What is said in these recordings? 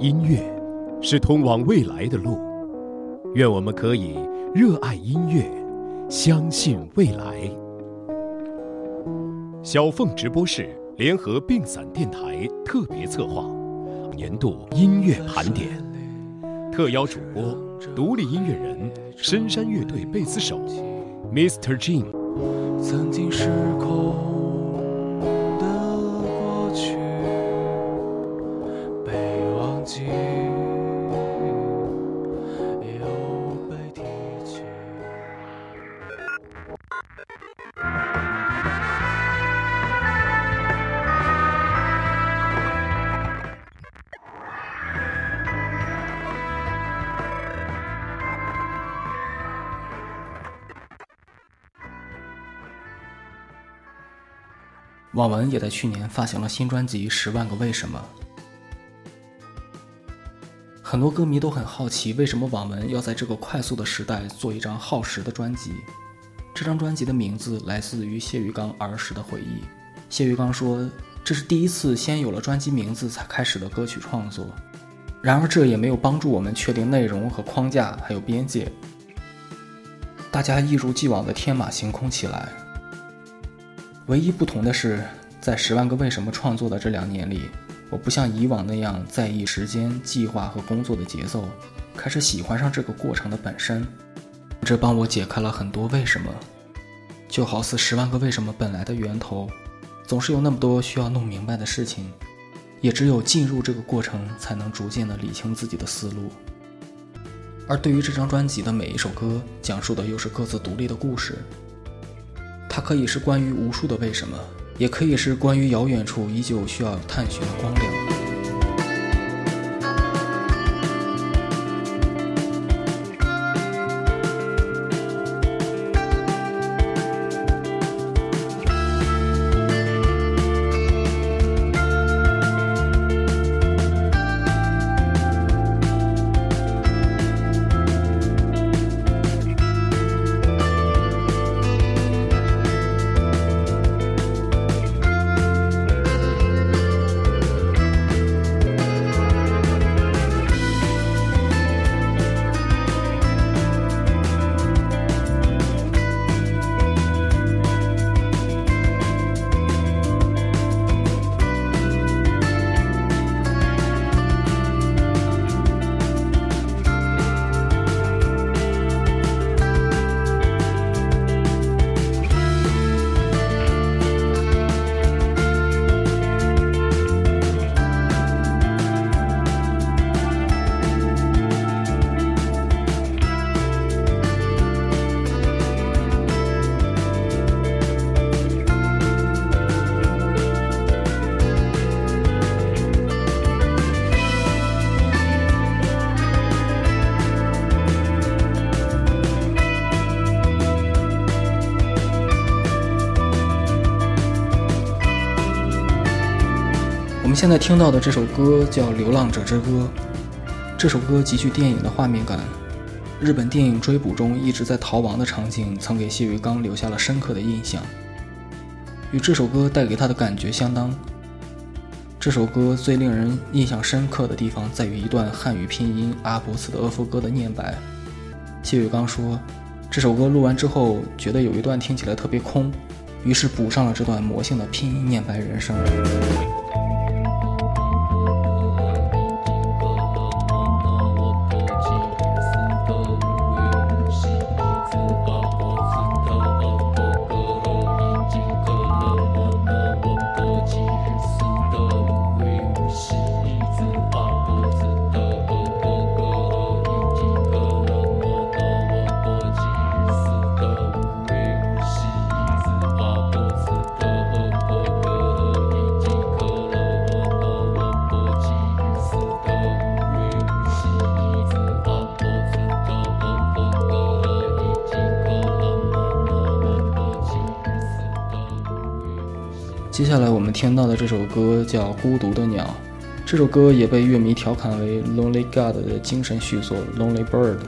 音乐是通往未来的路，愿我们可以热爱音乐，相信未来。小凤直播室联合并散电台特别策划年度音乐盘点，特邀主播独立音乐人深山乐队贝斯手 Mr. Jin。曾经失控。网文也在去年发行了新专辑《十万个为什么》。很多歌迷都很好奇，为什么网文要在这个快速的时代做一张耗时的专辑？这张专辑的名字来自于谢玉刚儿时的回忆。谢玉刚说：“这是第一次先有了专辑名字才开始的歌曲创作。”然而，这也没有帮助我们确定内容和框架，还有边界。大家一如既往的天马行空起来。唯一不同的是，在《十万个为什么》创作的这两年里，我不像以往那样在意时间、计划和工作的节奏，开始喜欢上这个过程的本身。这帮我解开了很多为什么，就好似《十万个为什么》本来的源头，总是有那么多需要弄明白的事情，也只有进入这个过程，才能逐渐的理清自己的思路。而对于这张专辑的每一首歌，讲述的又是各自独立的故事。它可以是关于无数的为什么，也可以是关于遥远处依旧需要探寻的光亮。现在听到的这首歌叫《流浪者之歌》，这首歌极具电影的画面感。日本电影《追捕》中一直在逃亡的场景，曾给谢玉刚留下了深刻的印象，与这首歌带给他的感觉相当。这首歌最令人印象深刻的地方在于一段汉语拼音阿伯茨的俄夫歌的念白。谢玉刚说，这首歌录完之后，觉得有一段听起来特别空，于是补上了这段魔性的拼音念白人声。接下来我们听到的这首歌叫孤独的鸟这首歌也被乐迷调侃为 lonely god 的精神续作 lonely bird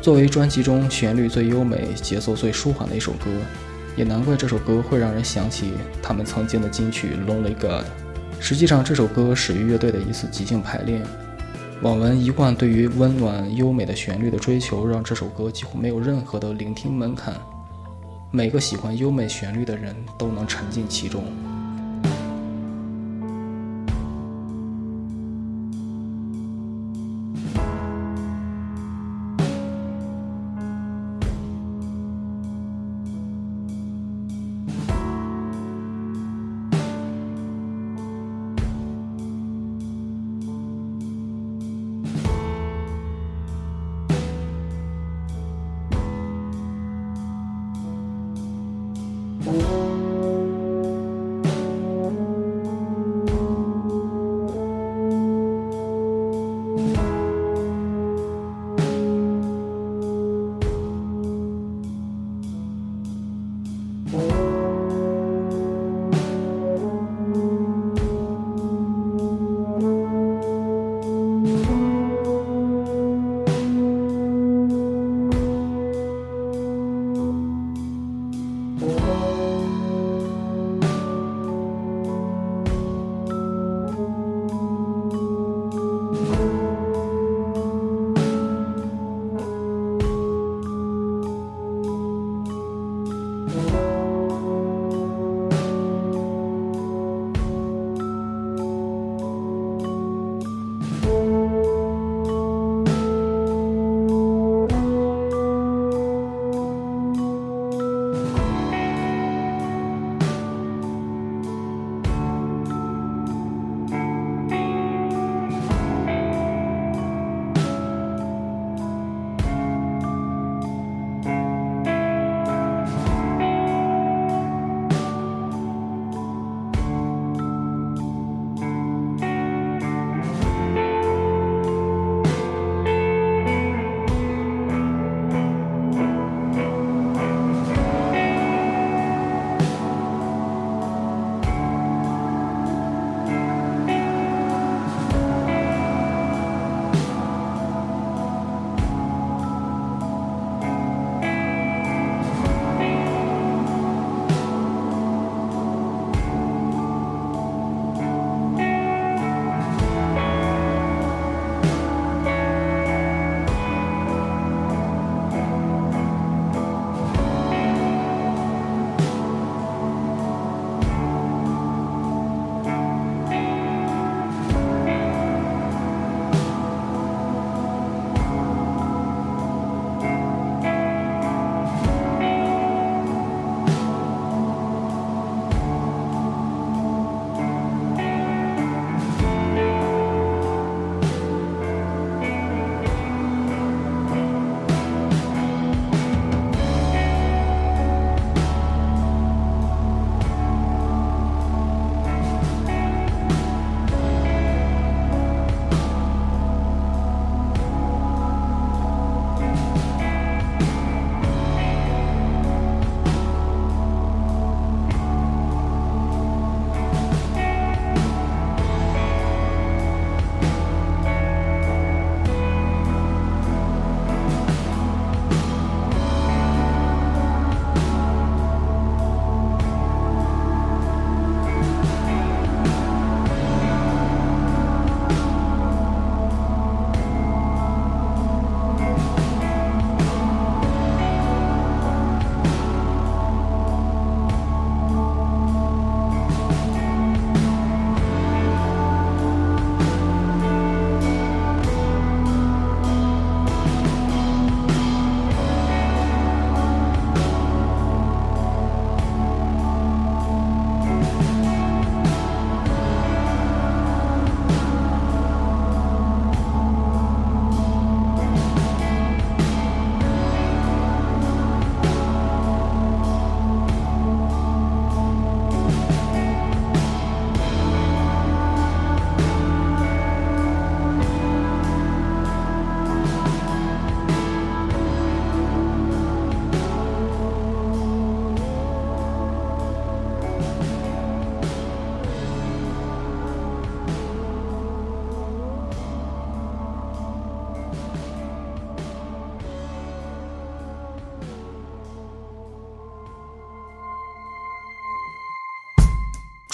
作为专辑中旋律最优美节奏最舒缓的一首歌也难怪这首歌会让人想起他们曾经的金曲 lonely god 实际上这首歌始于乐队的一次即兴排练网文一贯对于温暖优美的旋律的追求让这首歌几乎没有任何的聆听门槛。每个喜欢优美旋律的人都能沉浸其中。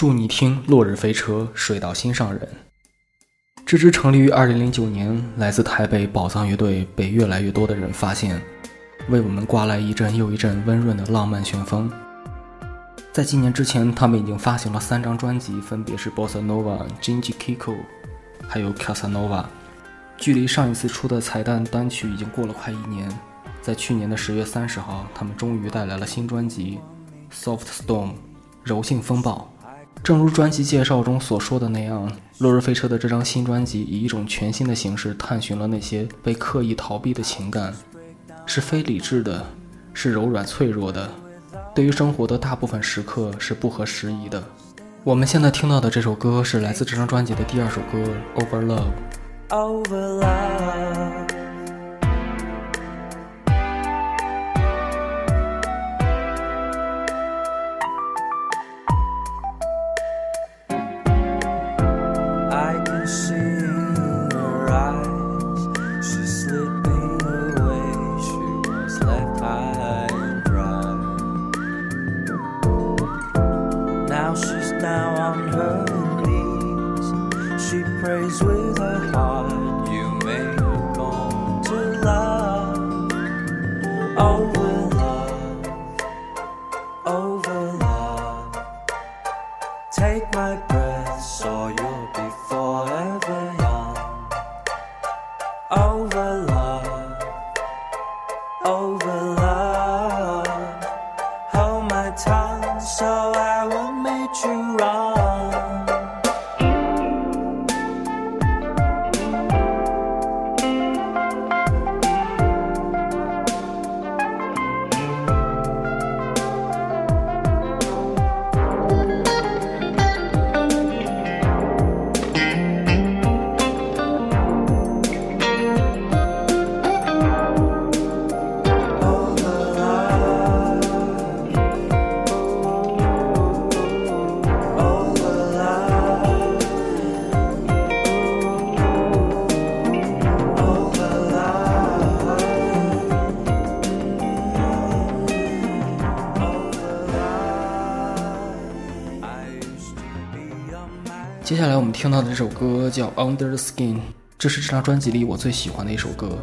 祝你听《落日飞车》，水到心上人。这支成立于2009年，来自台北宝藏乐队被越来越多的人发现，为我们刮来一阵又一阵温润的浪漫旋风。在今年之前，他们已经发行了三张专辑，分别是《Bossa Nova》、《Gingy Kiko》，还有《Casanova》。距离上一次出的彩蛋单曲已经过了快一年，在去年的十月三十号，他们终于带来了新专辑《Soft Storm》，柔性风暴。正如专辑介绍中所说的那样，落日飞车的这张新专辑以一种全新的形式探寻了那些被刻意逃避的情感，是非理智的，是柔软脆弱的，对于生活的大部分时刻是不合时宜的。我们现在听到的这首歌是来自这张专辑的第二首歌《Over Love》。over love. 到的这首歌叫《Under the Skin》，这是这张专辑里我最喜欢的一首歌。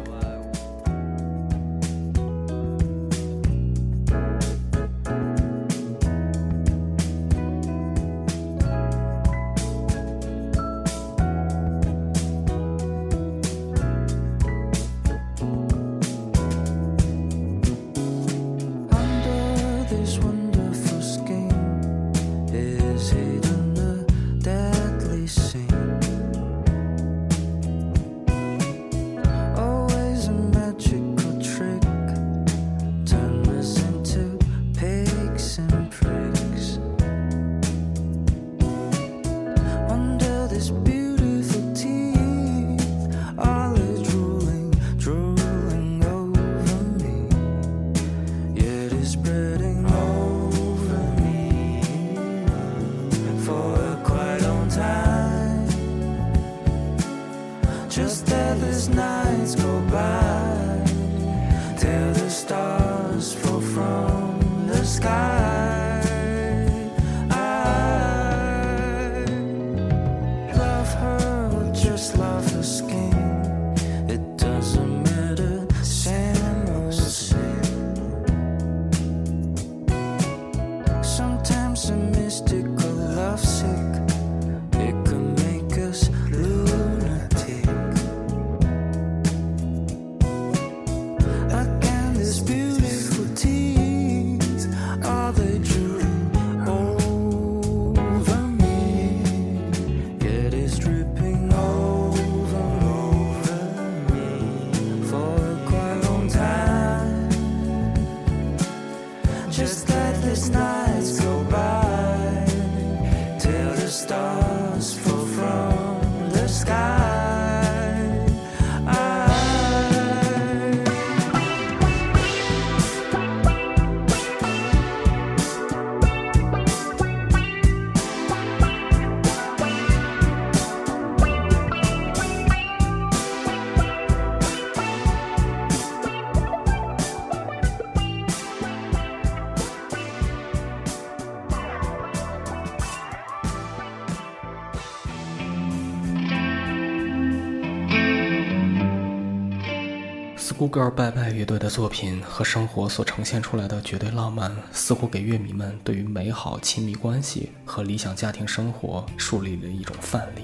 Schoolgirl 拜拜乐队的作品和生活所呈现出来的绝对浪漫，似乎给乐迷们对于美好亲密关系和理想家庭生活树立了一种范例。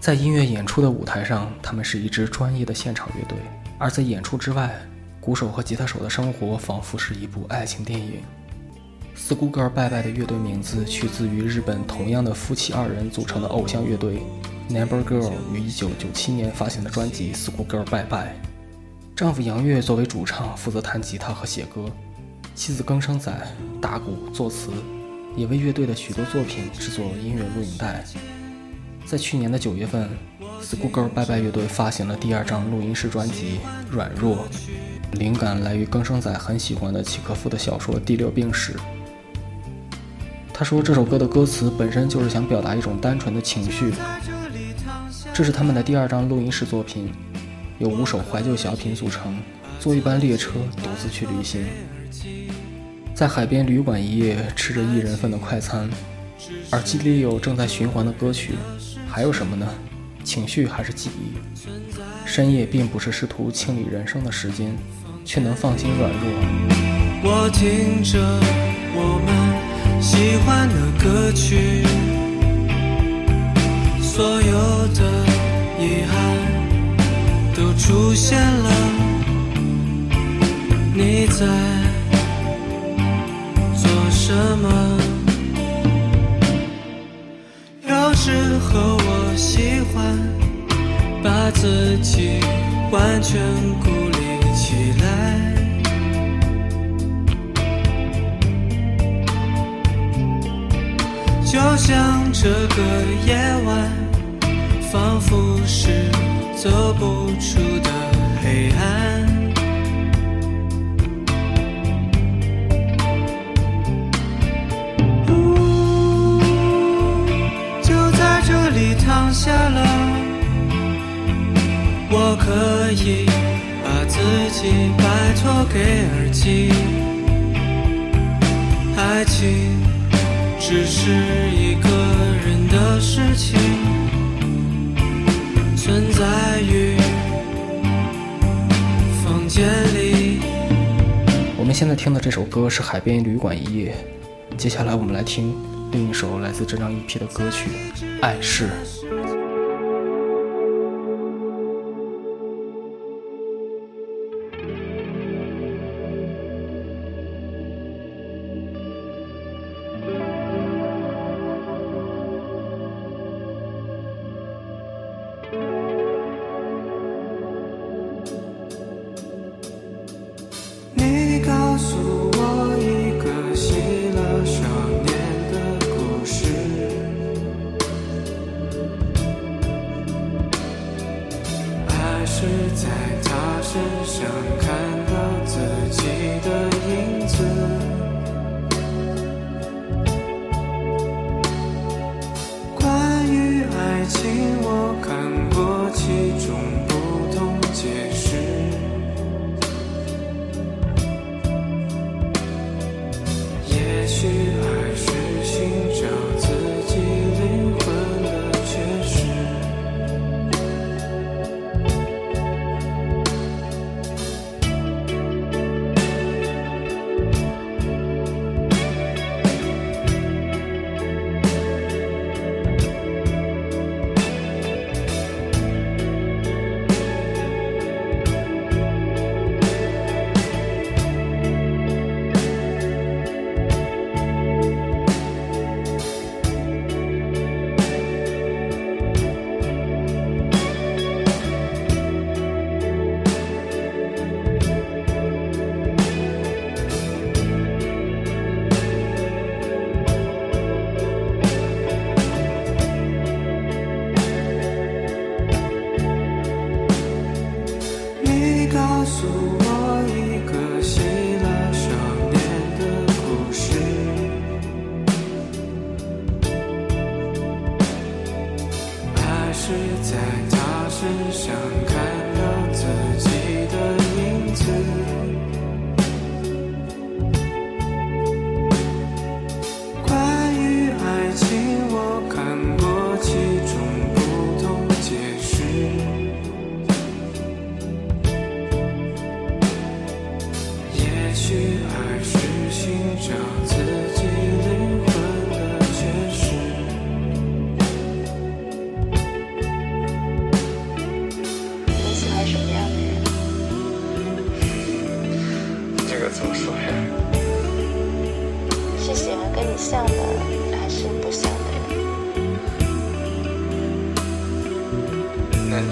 在音乐演出的舞台上，他们是一支专业的现场乐队；而在演出之外，鼓手和吉他手的生活仿佛是一部爱情电影。Schoolgirl 拜拜的乐队名字取自于日本同样的夫妻二人组成的偶像乐队。Number Girl 于1997年发行的专辑《School Girl Bye Bye》，丈夫杨岳作为主唱负责弹吉他和写歌，妻子更生仔打鼓作词，也为乐队的许多作品制作音乐录影带。在去年的九月份，School Girl Bye Bye 乐队发行了第二张录音室专辑《软弱》，灵感来于更生仔很喜欢的契诃夫的小说《第六病史》。他说这首歌的歌词本身就是想表达一种单纯的情绪。这是他们的第二张录音室作品，由五首怀旧小品组成。坐一班列车，独自去旅行，在海边旅馆一夜，吃着一人份的快餐。耳机里有正在循环的歌曲，还有什么呢？情绪还是记忆？深夜并不是试图清理人生的时间，却能放心软弱。我听着我们喜欢的歌曲。所有的遗憾都出现了，你在做什么？有时候我喜欢把自己完全孤立就像这个夜晚。仿佛是走不出的黑暗，就在这里躺下了。我可以把自己拜托给耳机，现在听的这首歌是《海边旅馆一夜》，接下来我们来听另一首来自这张 EP 的歌曲《爱是》。在他身上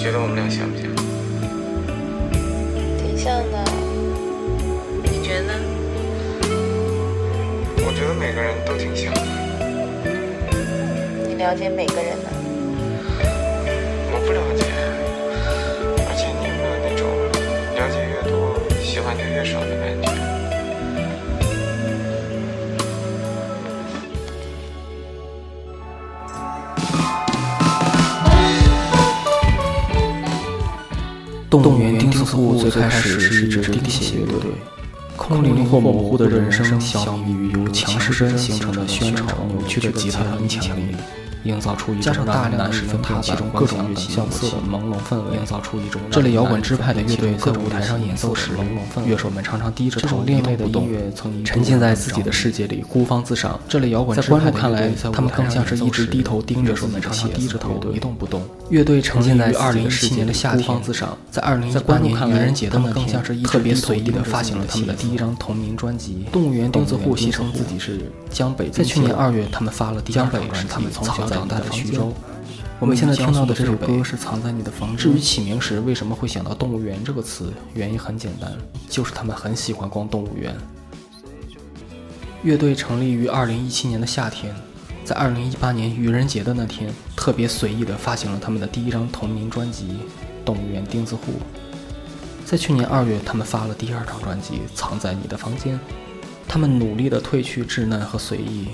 觉得我们俩像不像？挺像的，你觉得？我觉得每个人都挺像的。你了解每个人吗？我不了解，物园钉子户最开始是一支钉鞋乐队，空灵或模糊的人声相比于由强势针形成的宣传扭曲的吉他音强力，营造出一种让大量十分辨其中各种乐器效果的朦胧氛围，营造出一种这类摇滚支派的乐队在舞台上演奏时，乐手们常常低着头，另类的音乐曾沉浸在自己的世界里，孤芳自赏。这类摇滚在观众看来，他们更像是一直低头盯着自己的写低着头一动不动。乐队沉浸在二零一七年的夏天，孤芳自赏。在二零一八年愚人节的那天，特别随意的发行了他们的第一张同名专辑。动物园钉子户戏称自己是江北，在去年二月，他们发了第二张专辑，他长大的徐州。我们现在听到的这首歌是《藏在你的房间》。至于起名时为什么会想到“动物园”这个词，原因很简单，就是他们很喜欢逛动物园。乐队成立于二零一七年的夏天，在二零一八年愚人节的那天，特别随意地发行了他们的第一张同名专辑《动物园钉子户》。在去年二月，他们发了第二张专辑《藏在你的房间》。他们努力地褪去稚嫩和随意，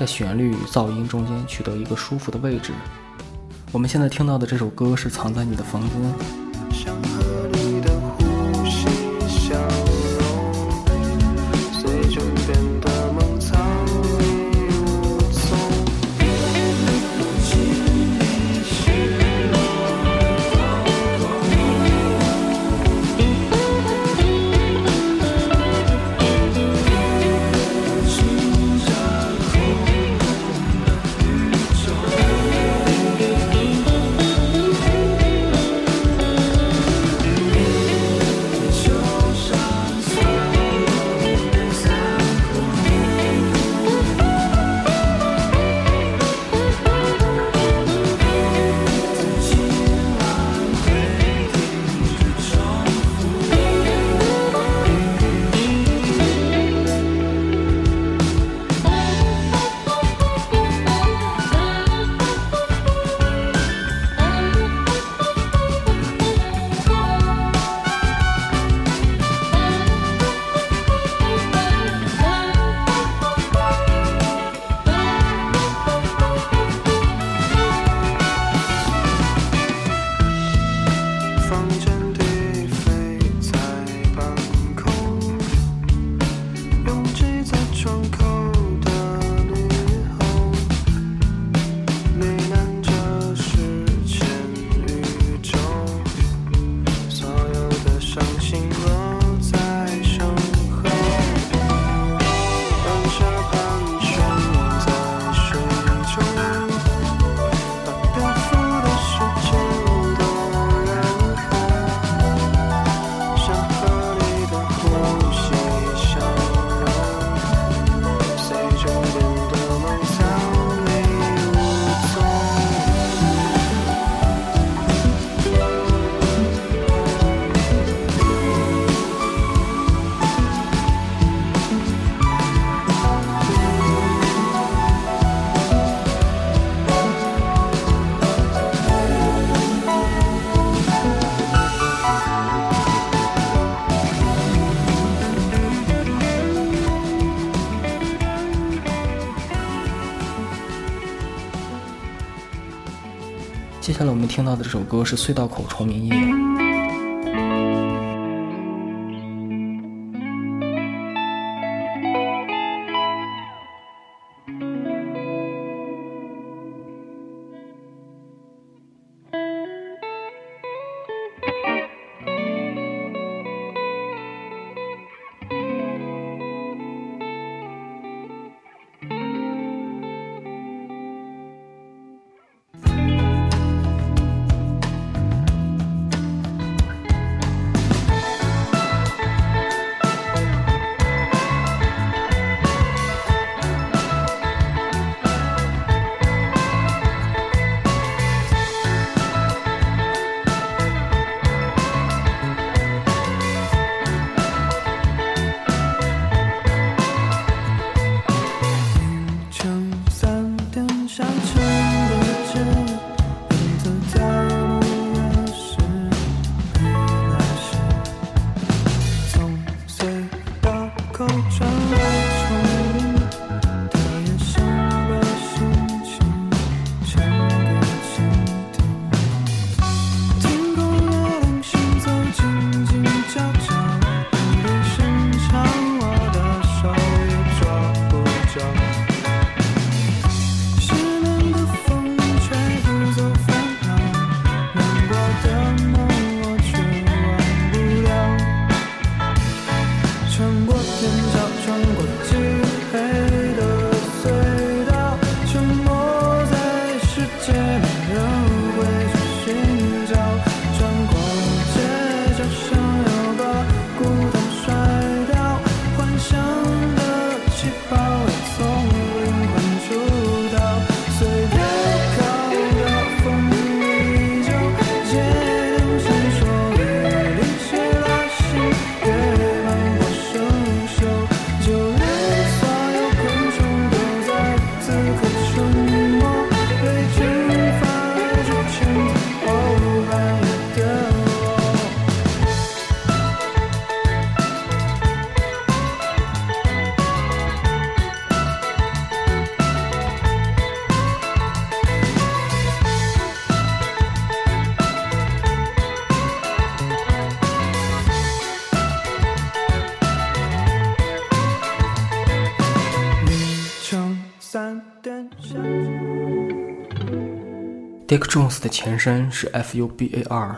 在旋律与噪音中间取得一个舒服的位置。我们现在听到的这首歌是《藏在你的房间》。听到的这首歌是《隧道口虫鸣夜》。Dick Jones 的前身是 FUBAR，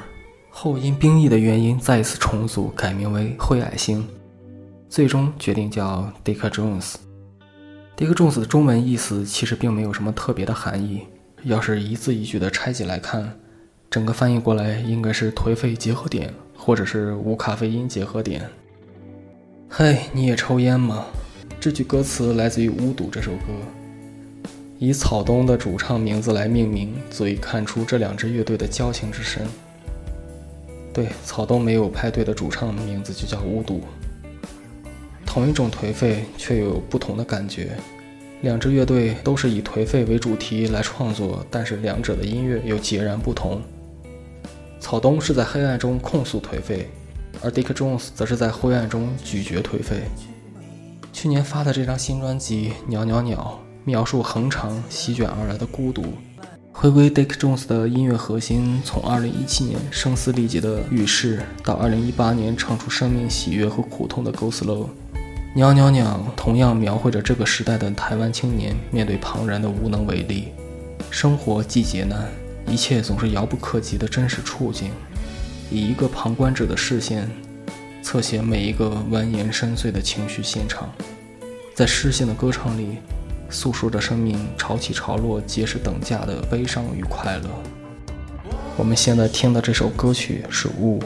后因兵役的原因再一次重组，改名为灰矮星，最终决定叫 Dick Jones。Dick Jones 的中文意思其实并没有什么特别的含义，要是一字一句的拆解来看，整个翻译过来应该是颓废结合点，或者是无咖啡因结合点。嘿，你也抽烟吗？这句歌词来自于《巫毒》这首歌。以草东的主唱名字来命名，足以看出这两支乐队的交情之深。对，草东没有派对的主唱名字就叫巫毒。同一种颓废，却有不同的感觉。两支乐队都是以颓废为主题来创作，但是两者的音乐又截然不同。草东是在黑暗中控诉颓废，而 Dick Jones 则是在灰暗中咀嚼颓废。去年发的这张新专辑《鸟鸟鸟》。描述横长席卷而来的孤独，回归 Dick Jones 的音乐核心，从2017年声嘶力竭的与世，到2018年唱出生命喜悦和苦痛的 Go Slow，鸟鸟鸟同样描绘着这个时代的台湾青年面对庞然的无能为力，生活既劫难，一切总是遥不可及的真实处境，以一个旁观者的视线，侧写每一个蜿蜒深邃的情绪现场，在诗性的歌唱里。诉说着生命潮起潮落皆是等价的悲伤与快乐。我们现在听的这首歌曲是《雾》。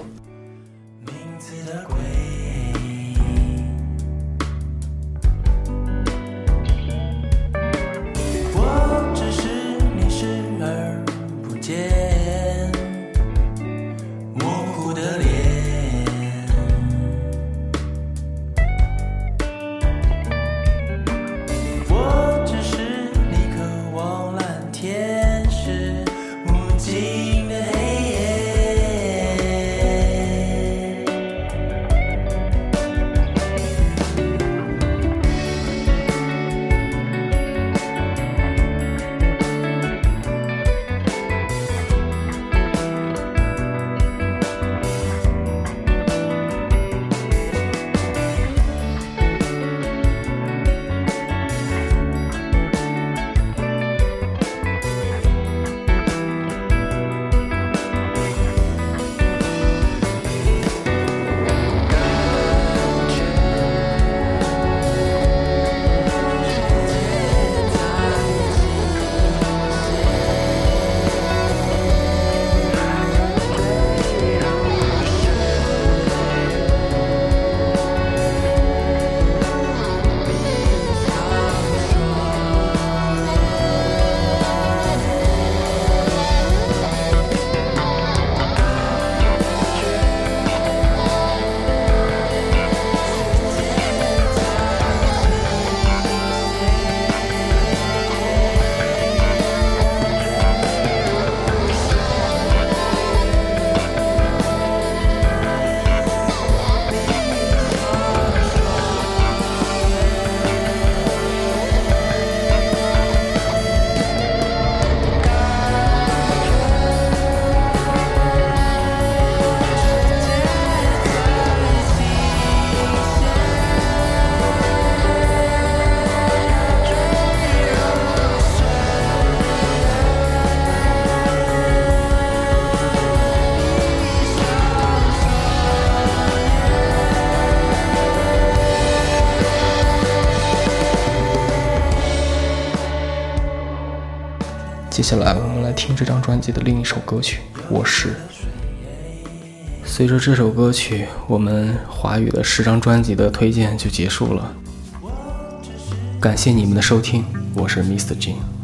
接下来，我们来听这张专辑的另一首歌曲《我是》。随着这首歌曲，我们华语的十张专辑的推荐就结束了。感谢你们的收听，我是 Mr. Jin。